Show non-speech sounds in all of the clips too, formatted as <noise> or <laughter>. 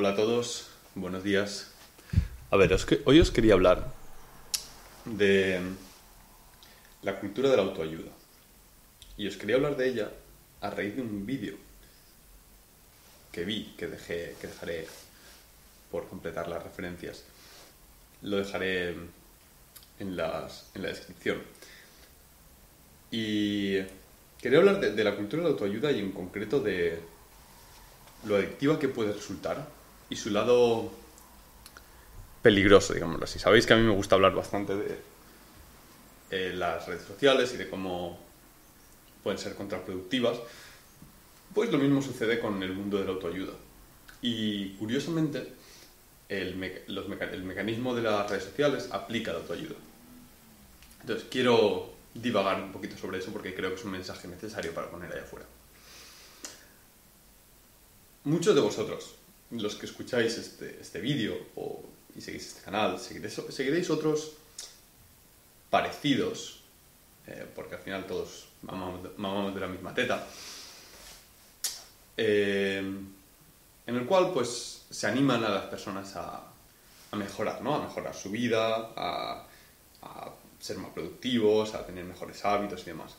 Hola a todos, buenos días. A ver, os que- hoy os quería hablar de la cultura de la autoayuda. Y os quería hablar de ella a raíz de un vídeo que vi, que, dejé, que dejaré por completar las referencias. Lo dejaré en, las, en la descripción. Y quería hablar de, de la cultura de la autoayuda y en concreto de lo adictiva que puede resultar y su lado peligroso, digámoslo así. Sabéis que a mí me gusta hablar bastante de eh, las redes sociales y de cómo pueden ser contraproductivas. Pues lo mismo sucede con el mundo de la autoayuda. Y curiosamente, el, meca- los meca- el mecanismo de las redes sociales aplica la autoayuda. Entonces, quiero divagar un poquito sobre eso porque creo que es un mensaje necesario para poner allá afuera. Muchos de vosotros, los que escucháis este, este vídeo o, y seguís este canal, seguiréis, seguiréis otros parecidos, eh, porque al final todos mamamos de, la misma teta, eh, en el cual pues se animan a las personas a, a mejorar, ¿no? A mejorar su vida, a, a ser más productivos, a tener mejores hábitos y demás.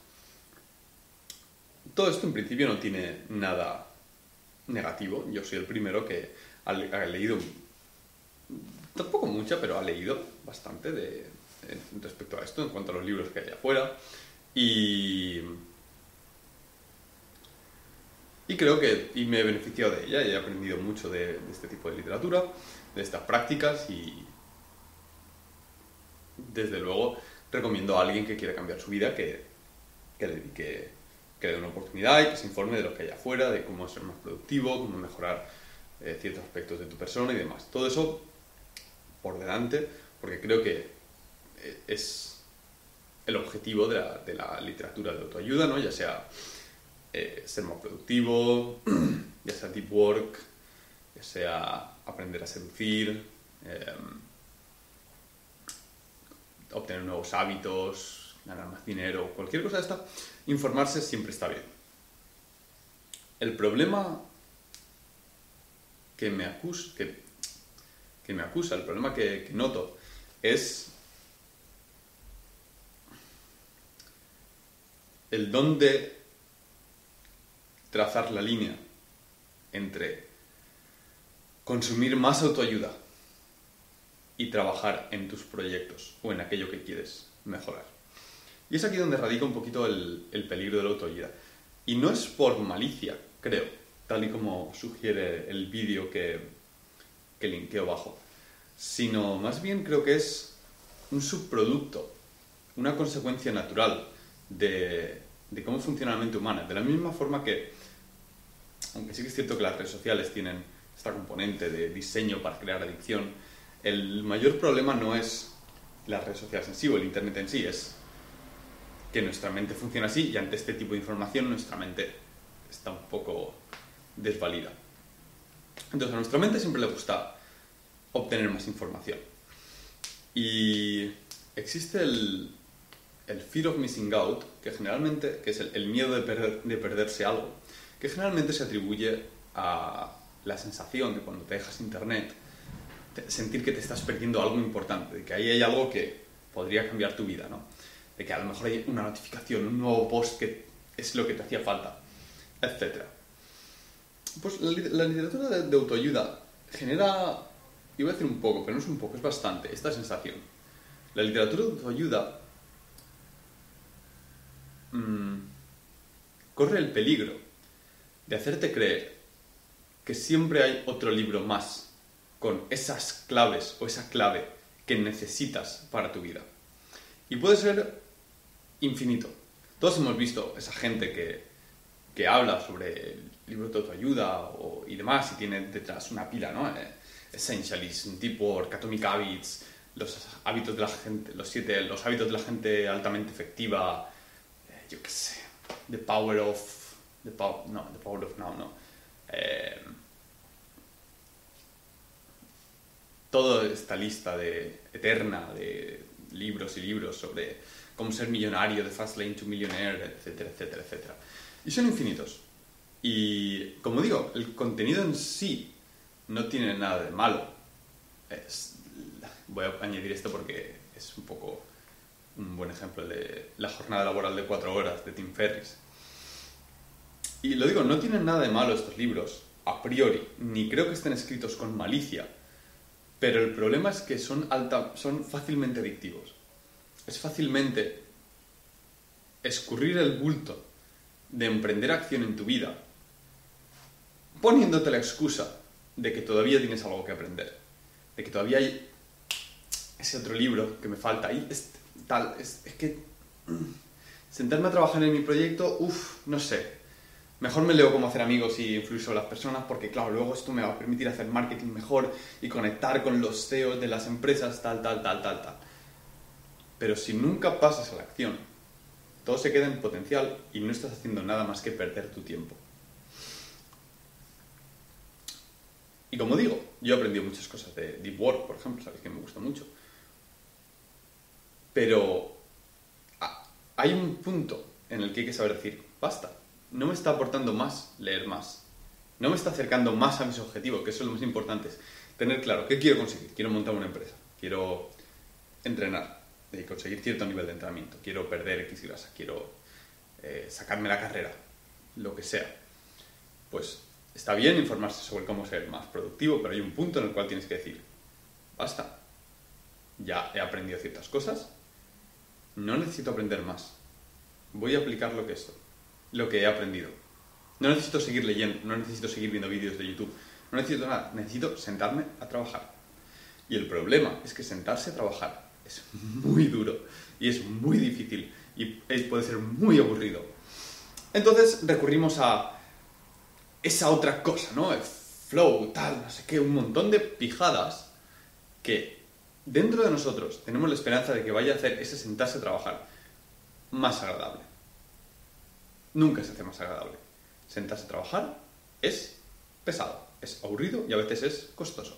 Todo esto en principio no tiene nada negativo. Yo soy el primero que ha, le- ha leído, tampoco mucha, pero ha leído bastante de, respecto a esto, en cuanto a los libros que hay afuera. Y, y creo que y me he beneficiado de ella y he aprendido mucho de, este tipo de literatura, de estas prácticas y desde luego recomiendo a alguien que quiera cambiar su vida que, que dedique, que dé una oportunidad y que se informe de lo que hay afuera, de cómo ser más productivo, cómo mejorar eh, ciertos aspectos de tu persona y demás. Todo eso por delante, porque creo que eh, es el objetivo de la, literatura de autoayuda, ¿no? Ya sea eh, ser más productivo, <clears throat> ya sea deep work, ya sea aprender a seducir, eh, obtener nuevos hábitos, ganar más dinero, cualquier cosa de esta, informarse siempre está bien. El problema que me acusa, que, que me acusa el problema que, que noto es el dónde trazar la línea entre consumir más autoayuda y trabajar en tus proyectos o en aquello que quieres mejorar. Y es aquí donde radica un poquito el, el peligro de la autoayuda. Y no es por malicia, creo, tal y como sugiere el vídeo que, que linkeo abajo, sino más bien creo que es un subproducto, una consecuencia natural de, de cómo funciona la mente humana. De la misma forma que, aunque sí que es cierto que las redes sociales tienen esta componente de diseño para crear adicción, el mayor problema no es las redes sociales en sí o el Internet en sí, es que nuestra mente funciona así y ante este tipo de información nuestra mente está un poco desvalida. Entonces a nuestra mente siempre le gusta obtener más información. Y existe el, fear of missing out, que generalmente, que es el, miedo de, perder- de perderse algo, que generalmente se atribuye a la sensación de cuando te dejas internet, te- sentir que te estás perdiendo algo importante, de que ahí hay algo que podría cambiar tu vida, ¿no? De que a lo mejor hay una notificación, un nuevo post que es lo que te hacía falta, etc. Pues la, li- la literatura de, de autoayuda genera, iba a decir un poco, pero no es un poco, es bastante, esta sensación. La literatura de autoayuda mm, corre el peligro de hacerte creer que siempre hay otro libro más con esas claves o esa clave que necesitas para tu vida. Y puede ser infinito. Todos hemos visto esa gente que, que habla sobre el libro de autoayuda o, y demás y tiene detrás una pila, ¿no? Eh, Essentialism, Deep Work, Atomic Habits, los hábitos de la gente, los siete, los hábitos de la gente altamente efectiva, eh, yo qué sé, The Power of, the pow- no, The Power of Now, no. Eh, toda esta lista de, eterna de libros y libros sobre cómo ser millonario, de Fast Lane to Millionaire, etcétera, etcétera, etcétera. Y son infinitos. Y, como digo, el contenido en sí no tiene nada de malo. voy a añadir esto porque es un poco un buen ejemplo de la jornada laboral de cuatro horas de Tim Ferriss. Y lo digo, no tienen nada de malo estos libros, a priori, ni creo que estén escritos con malicia, pero el problema es que son, alta, son fácilmente adictivos. Es fácilmente escurrir el bulto de emprender acción en tu vida poniéndote la excusa de que todavía tienes algo que aprender, de que todavía hay ese otro libro que me falta. Y es, tal, es, que mm, sentarme a trabajar en mi proyecto, uff, no sé. Mejor me leo cómo hacer amigos y influir sobre las personas porque, claro, luego esto me va a permitir hacer marketing mejor y conectar con los CEOs de las empresas, tal, tal, tal, tal, tal. Pero si nunca pasas a la acción, todo se queda en potencial y no estás haciendo nada más que perder tu tiempo. Y como digo, yo he aprendido muchas cosas de Deep Work, por ejemplo, sabes que me gusta mucho. Pero hay un punto en el que hay que saber decir, basta, no me está aportando más leer más. No me está acercando más a mis objetivos, que eso es lo más importante. tener claro, ¿qué quiero conseguir? Quiero montar una empresa, quiero entrenar, y conseguir cierto nivel de entrenamiento, quiero perder X grasa, quiero eh, sacarme la carrera, lo que sea. Pues está bien informarse sobre cómo ser más productivo, pero hay un punto en el cual tienes que decir, basta, ya he aprendido ciertas cosas, no necesito aprender más, voy a aplicar lo que, esto, lo que he aprendido. No necesito seguir leyendo, no necesito seguir viendo vídeos de YouTube, no necesito nada, necesito sentarme a trabajar. Y el problema es que sentarse a trabajar es <laughs> muy duro y es muy difícil y puede ser muy aburrido. Entonces recurrimos a esa otra cosa, ¿no? El flow, tal, no sé qué, un montón de pijadas que dentro de nosotros tenemos la esperanza de que vaya a hacer ese sentarse a trabajar más agradable. Nunca se hace más agradable. Sentarse a trabajar es pesado, es aburrido y a veces es costoso.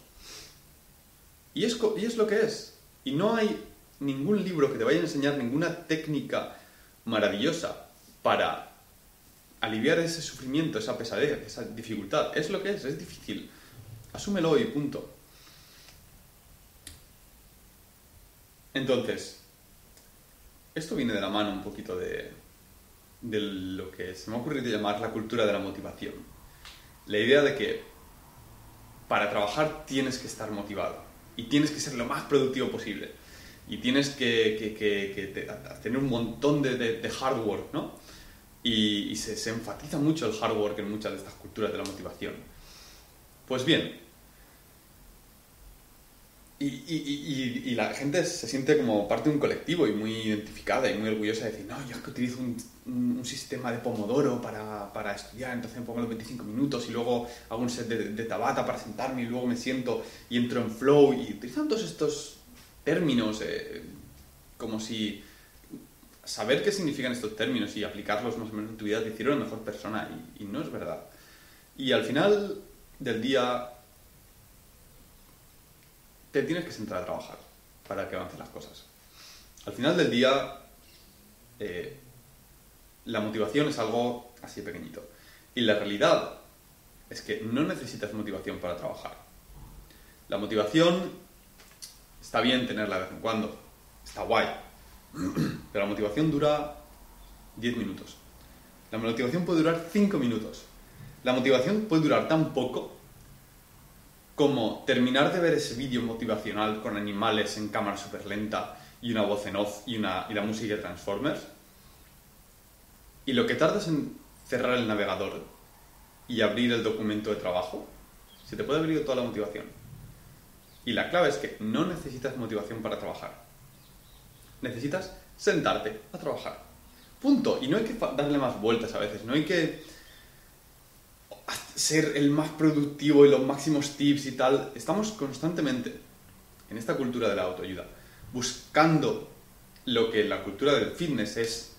Y es, lo que es. Y no hay ningún libro que te vaya a enseñar ninguna técnica maravillosa para aliviar ese sufrimiento, esa pesadez, esa dificultad. Es lo que es, es difícil. Asúmelo y punto. Entonces, esto viene de la mano un poquito de, de lo que se me ha ocurrido llamar la cultura de la motivación. La idea de que para trabajar tienes que estar motivado y tienes que ser lo más productivo posible y tienes que, tener un montón de, hard work, ¿no? y, se, enfatiza mucho el hard work en muchas de estas culturas de la motivación. Pues bien, y, la gente se siente como parte de un colectivo y muy identificada y muy orgullosa de decir, no, yo es que utilizo un, sistema de Pomodoro para, para, estudiar, entonces me pongo los 25 minutos y luego hago un set de, Tabata para sentarme y luego me siento y entro en flow y utilizan todos estos términos eh, como si saber qué significan estos términos y aplicarlos más o menos en tu vida te hicieron mejor persona y, no es verdad. Y al final del día te tienes que sentar a trabajar para que avancen las cosas. Al final del día eh, la motivación es algo así pequeñito. Y la realidad es que no necesitas motivación para trabajar. La motivación está bien tenerla de vez en cuando, está guay, <clears throat> pero la motivación dura 10 minutos. La motivación puede durar 5 minutos. La motivación puede durar tan poco como terminar de ver ese vídeo motivacional con animales en cámara súper lenta y una voz en off y, una, y la música de Transformers. Y lo que tardas en cerrar el navegador y abrir el documento de trabajo, se te puede abrir toda la motivación. Y la clave es que no necesitas motivación para trabajar necesitas sentarte a trabajar. Punto. Y no hay que darle más vueltas a veces, no hay que ser el más productivo y los máximos tips y tal. Estamos constantemente en esta cultura de la autoayuda buscando lo que la cultura del fitness es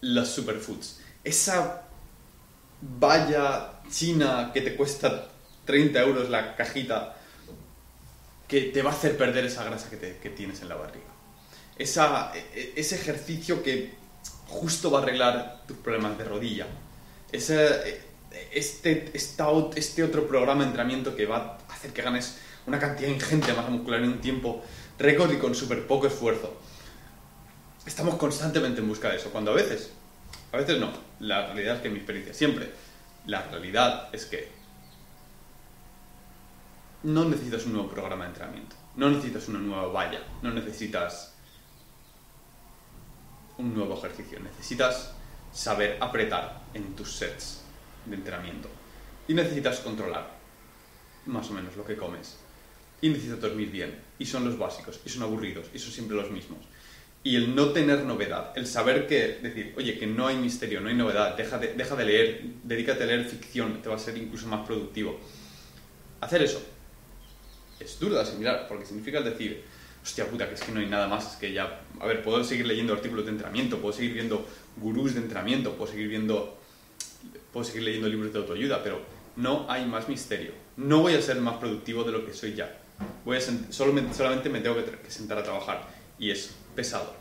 las superfoods. Esa valla china que te cuesta 30 euros la cajita que te va a hacer perder esa grasa que, tienes en la barriga esa, e, ese ejercicio que justo va a arreglar tus problemas de rodilla. Ese, este, este otro programa de entrenamiento que va a hacer que ganes una cantidad ingente de masa muscular en un tiempo récord y con súper poco esfuerzo. Estamos constantemente en busca de eso, cuando a veces, a veces no, la realidad es que en mi experiencia siempre, la realidad es que no necesitas un nuevo programa de entrenamiento, no necesitas una nueva valla, no necesitas un nuevo ejercicio, necesitas saber apretar en tus sets de entrenamiento. Y necesitas controlar más o menos lo que comes. Y necesitas dormir bien. Y son los básicos. Y son aburridos. Y son siempre los mismos. Y el no tener novedad, el saber que decir, oye, que no hay misterio, no hay novedad, deja de, deja de leer, dedícate a leer ficción, te va a ser incluso más productivo. Hacer eso es duro de asimilar, porque significa decir, hostia puta, que es que no hay nada más, es que ya, a ver, puedo seguir leyendo artículos de entrenamiento, puedo seguir viendo gurús de entrenamiento, puedo seguir viendo, puedo seguir leyendo libros de autoayuda, pero no hay más misterio. No voy a ser más productivo de lo que soy ya. Voy a solamente, solamente me tengo que, que sentar a trabajar y es pesado.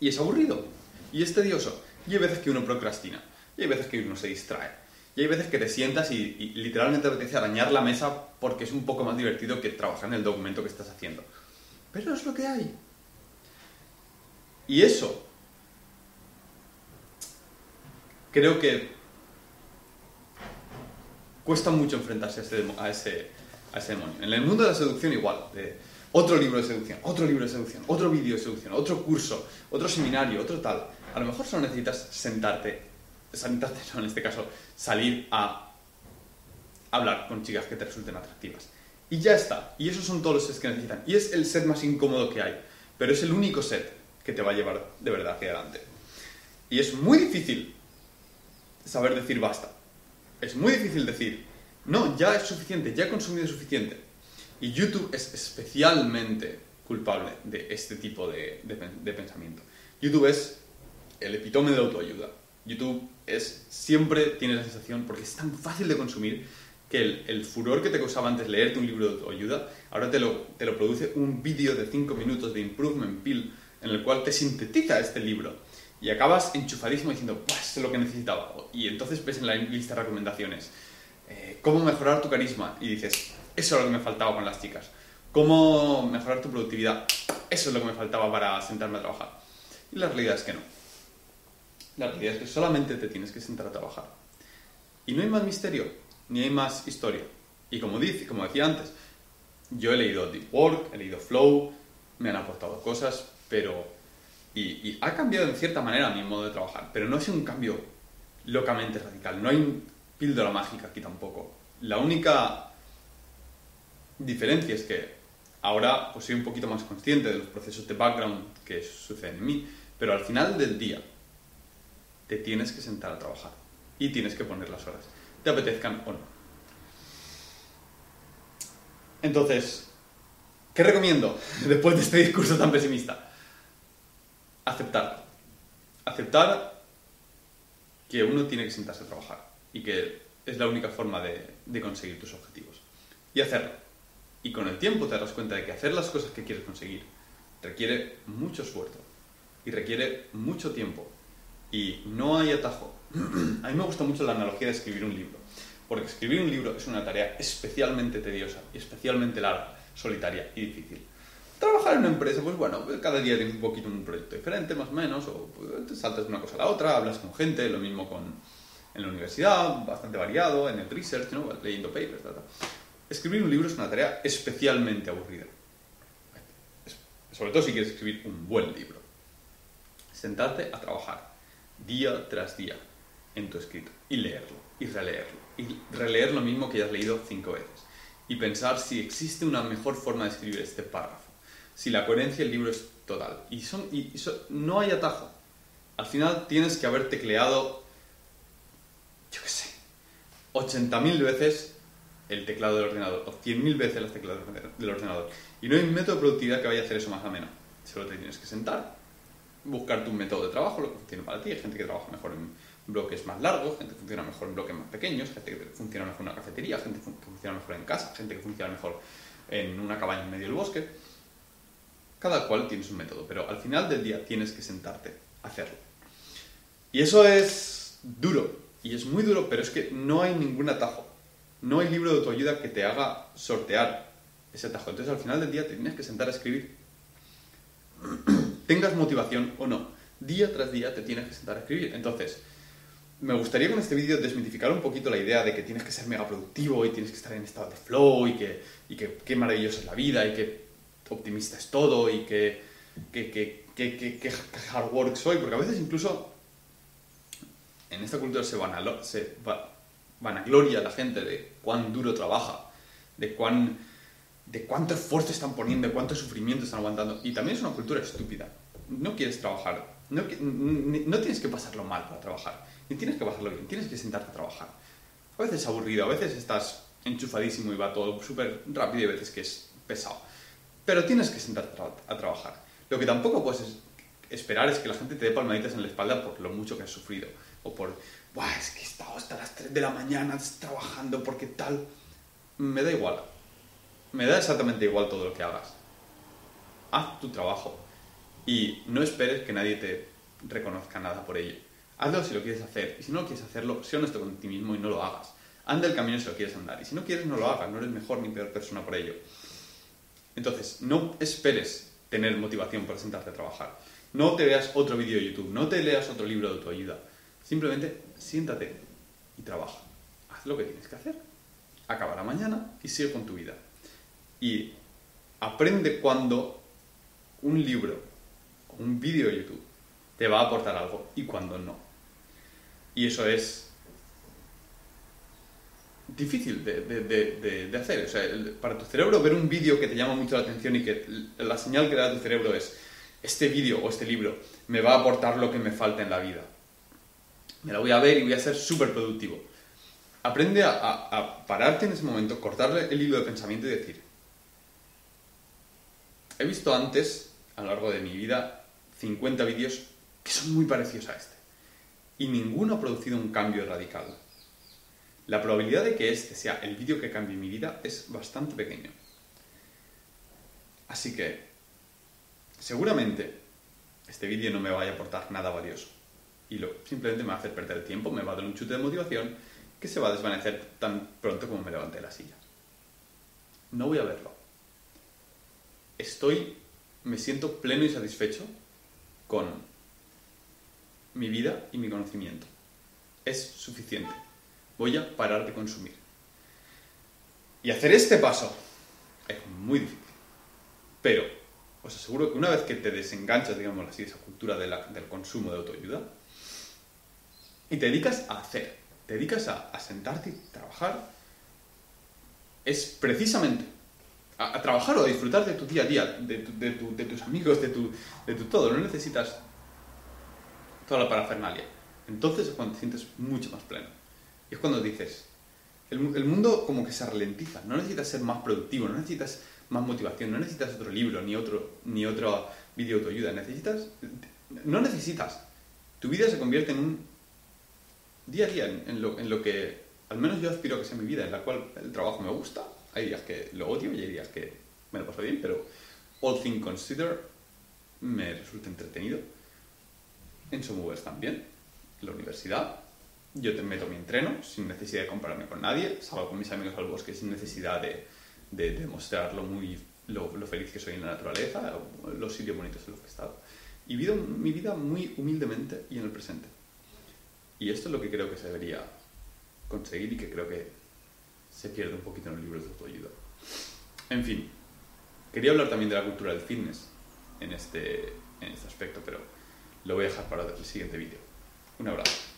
Y es aburrido. Y es tedioso. Y hay veces que uno procrastina. Y hay veces que uno se distrae. Y hay veces que te sientas y, y literalmente te apetece arañar la mesa porque es un poco más divertido que trabajar en el documento que estás haciendo. Pero es lo que hay. Y eso creo que cuesta mucho enfrentarse a ese, a ese, demonio. En el mundo de la seducción igual. otro libro de seducción, otro libro de seducción, otro vídeo de seducción, otro curso, otro seminario, otro tal. A lo mejor solo necesitas sentarte, sentarte, no, en este caso, salir a hablar con chicas que te resulten atractivas. Y ya está. Y esos son todos los sets que necesitan. Y es el set más incómodo que hay. Pero es el único set que te va a llevar de verdad hacia adelante. Y es muy difícil saber decir basta. Es muy difícil decir, no, ya es suficiente, ya he consumido suficiente. Y YouTube es especialmente culpable de este tipo de, de pen- de pensamiento. YouTube es el epitome de autoayuda. YouTube es, siempre tienes la sensación, porque es tan fácil de consumir, que el, el furor que te causaba antes leerte un libro de autoayuda, ahora te lo, te lo produce un vídeo de 5 minutos de Improvement Pill en el cual te sintetiza este libro. Y acabas enchufadísimo diciendo, pues es lo que necesitaba. Y entonces ves en la lista de recomendaciones, eh, cómo mejorar tu carisma. Y dices, eso es lo que me faltaba con las chicas. Cómo mejorar tu productividad. Eso es lo que me faltaba para sentarme a trabajar. Y la realidad es que no. La realidad es que solamente te tienes que sentar a trabajar. Y no hay más misterio, ni hay más historia. Y como, dice, como decía antes, yo he leído Deep Work, he leído Flow, me han aportado cosas, pero... Y, ha cambiado en cierta manera mi modo de trabajar, pero no sido un cambio locamente radical. No hay píldora mágica aquí tampoco. La única diferencia es que ahora pues soy un poquito más consciente de los procesos de background que suceden en mí, pero al final del día te tienes que sentar a trabajar y tienes que poner las horas, te apetezcan o no. Entonces, ¿qué recomiendo <laughs> después de este discurso tan pesimista? Aceptar. Aceptar que uno tiene que sentarse a trabajar y que es la única forma de, conseguir tus objetivos. Y hacerlo. Y con el tiempo te darás cuenta de que hacer las cosas que quieres conseguir requiere mucho esfuerzo y requiere mucho tiempo y no hay atajo. <clears throat> A mí me gusta mucho la analogía de escribir un libro, porque escribir un libro es una tarea especialmente tediosa especialmente larga, solitaria y difícil. Trabajar en una empresa, pues bueno, pues cada día tienes un poquito un proyecto diferente, más o menos, o pues, saltas de una cosa a la otra, hablas con gente, lo mismo con en la universidad, bastante variado, en el research, leyendo papers, tal. Escribir un libro es una tarea especialmente aburrida. Sobre todo si quieres escribir un buen libro. Sentarte a trabajar día tras día en tu escrito y leerlo y releerlo y releer lo mismo que ya has leído cinco veces y pensar si existe una mejor forma de escribir este párrafo, si la coherencia del libro es total y, son, y, no hay atajo. Al final tienes que haber tecleado, yo qué sé, 80.000 veces el teclado del ordenador o 100.000 veces el teclado del ordenador y no hay método de productividad que vaya a hacer eso más ameno. Solo te tienes que sentar, buscar tu método de trabajo, lo que funcione para ti. Hay gente que trabaja mejor en bloques más largos, gente que funciona mejor en bloques más pequeños, gente que funciona mejor en una cafetería, gente que funciona mejor en casa, gente que funciona mejor en una cabaña en medio del bosque. Cada cual tiene su método, pero al final del día tienes que sentarte a hacerlo. Y eso es duro, Y es muy duro, pero es que no hay ningún atajo. No hay libro de autoayuda que te haga sortear ese atajo. Entonces al final del día te tienes que sentar a escribir. <clears throat> Tengas motivación o no. Día tras día te tienes que sentar a escribir. Entonces, me gustaría con este vídeo desmitificar un poquito la idea de que tienes que ser mega productivo y tienes que estar en estado de flow y que, y que qué maravilloso es la vida y que optimista es todo y que, que, que, que, hard work soy, porque a veces incluso en esta cultura se, van a, se va, vanagloria la gente de cuán duro trabaja, de cuán de cuánto esfuerzo están poniendo, de cuánto sufrimiento están aguantando. Y también es una cultura estúpida. No quieres trabajar, no, no tienes que pasarlo mal para trabajar, ni tienes que pasarlo bien, tienes que sentarte a trabajar. A veces es aburrido, a veces estás enchufadísimo y va todo súper rápido y a veces que es pesado. Pero tienes que sentarte a trabajar. Lo que tampoco puedes esperar es que la gente te dé palmaditas en la espalda por lo mucho que has sufrido. O por, Buah, es que he estado hasta las 3 de la mañana trabajando porque tal. Me da igual. Me da exactamente igual todo lo que hagas. Haz tu trabajo y no esperes que nadie te reconozca nada por ello. Hazlo si lo quieres hacer. Y si no quieres hacerlo, sé honesto con ti mismo y no lo hagas. Anda el camino si lo quieres andar. Y si no quieres, no lo hagas. No eres mejor ni peor persona por ello. Entonces, no esperes tener motivación para sentarte a trabajar. No te veas otro vídeo de YouTube. No te leas otro libro de autoayuda. Simplemente siéntate y trabaja. Haz lo que tienes que hacer. Acaba la mañana y sigue con tu vida. Y aprende cuando un libro un vídeo de YouTube te va a aportar algo y cuando no. Y eso es difícil de, hacer. O sea, para tu cerebro ver un vídeo que te llama mucho la atención y que la señal que da a tu cerebro es este vídeo o este libro me va a aportar lo que me falta en la vida me la voy a ver y voy a ser súper productivo. Aprende a, pararte en ese momento, cortarle el hilo de pensamiento y decir, he visto antes, a lo largo de mi vida, 50 vídeos que son muy parecidos a este. Y ninguno ha producido un cambio radical. La probabilidad de que este sea el vídeo que cambie mi vida es bastante pequeño. Así que, seguramente, este vídeo no me vaya a aportar nada valioso y lo, simplemente me va a hacer perder tiempo, me va a dar un chute de motivación que se va a desvanecer tan pronto como me levante de la silla. No voy a verlo. Estoy, me siento pleno y satisfecho con mi vida y mi conocimiento. Es suficiente. Voy a parar de consumir. Y hacer este paso es muy difícil. Pero os aseguro que una vez que te desenganchas, digamos así, de esa cultura del consumo de autoayuda, y te dedicas a hacer, te dedicas a, sentarte y trabajar, es precisamente a, trabajar o a disfrutar de tu día a día, de, tus amigos, de tu, de tu todo. No necesitas toda la parafernalia. Entonces es cuando te sientes mucho más pleno. Y es cuando dices, el, mundo como que se ralentiza. No necesitas ser más productivo, no necesitas más motivación, no necesitas otro libro, ni otro, ni otro vídeo de autoayuda. Necesitas, no necesitas. Tu vida se convierte en un día a día en, lo, en, lo, que al menos yo aspiro a que sea mi vida, en la cual el trabajo me gusta, hay días que lo odio y hay días que me lo paso bien, pero all things considered me resulta entretenido. En Somovers también, la universidad, yo te meto mi entreno sin necesidad de compararme con nadie, salgo con mis amigos al bosque sin necesidad de, de lo, muy, lo, lo, feliz que soy en la naturaleza, los sitios bonitos en los que he estado. Y vivo mi vida muy humildemente y en el presente. Y esto es lo que creo que se debería conseguir y que creo que se pierde un poquito en los libros de autoayuda. En fin, quería hablar también de la cultura del fitness en este, en este aspecto, pero lo voy a dejar para el siguiente vídeo. Un abrazo.